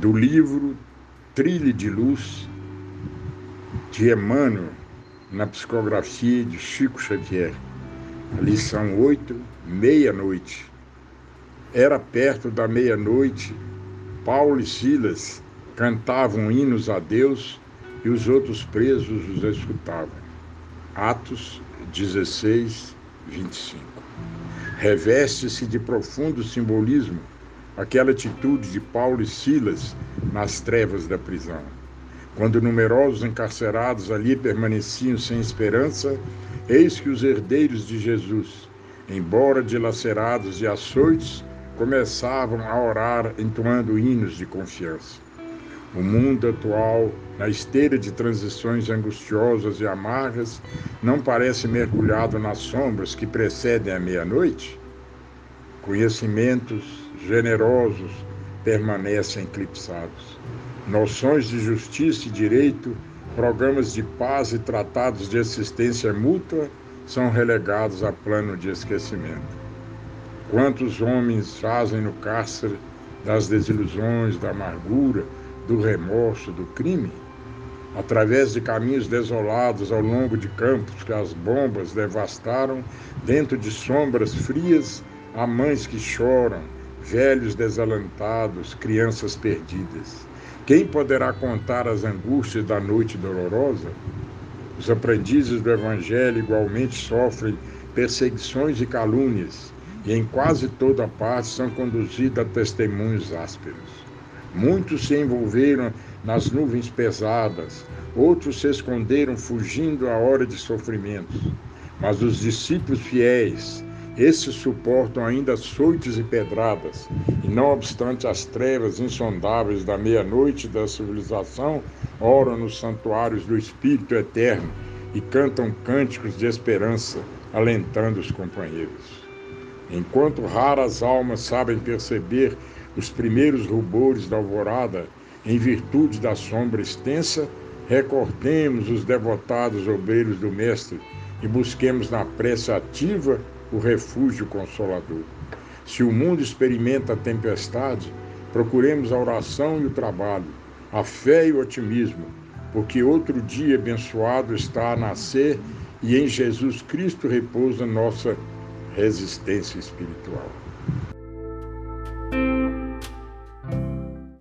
do livro Trilhe de Luz, de Emmanuel, na psicografia de Chico Xavier. Lição 8, meia-noite. Era perto da meia-noite, Paulo e Silas cantavam hinos a Deus e os outros presos os escutavam. Atos 16, 25. Reveste-se de profundo simbolismo aquela atitude de Paulo e Silas nas trevas da prisão. Quando numerosos encarcerados ali permaneciam sem esperança, eis que os herdeiros de Jesus, embora dilacerados e açoites, começavam a orar entoando hinos de confiança. O mundo atual, na esteira de transições angustiosas e amargas, não parece mergulhado nas sombras que precedem a meia-noite? Conhecimentos generosos permanecem eclipsados. Noções de justiça e direito, programas de paz e tratados de assistência mútua são relegados a plano de esquecimento. Quantos homens fazem no cárcere das desilusões, da amargura, do remorso, do crime, através de caminhos desolados ao longo de campos que as bombas devastaram, dentro de sombras frias, há mães que choram, velhos desalentados, crianças perdidas. Quem poderá contar as angústias da noite dolorosa? Os aprendizes do Evangelho igualmente sofrem perseguições e calúnias, e em quase toda parte são conduzidos a testemunhos ásperos. Muitos se envolveram nas nuvens pesadas, outros se esconderam fugindo à hora de sofrimentos. Mas os discípulos fiéis, esses suportam ainda açoites e pedradas, e não obstante as trevas insondáveis da meia-noite da civilização, oram nos santuários do Espírito Eterno e cantam cânticos de esperança, alentando os companheiros. Enquanto raras almas sabem perceber os primeiros rubores da alvorada, em virtude da sombra extensa, recordemos os devotados obreiros do Mestre e busquemos na prece ativa o refúgio consolador. Se o mundo experimenta a tempestade, procuremos a oração e o trabalho, a fé e o otimismo, porque outro dia abençoado está a nascer e em Jesus Cristo repousa nossa resistência espiritual.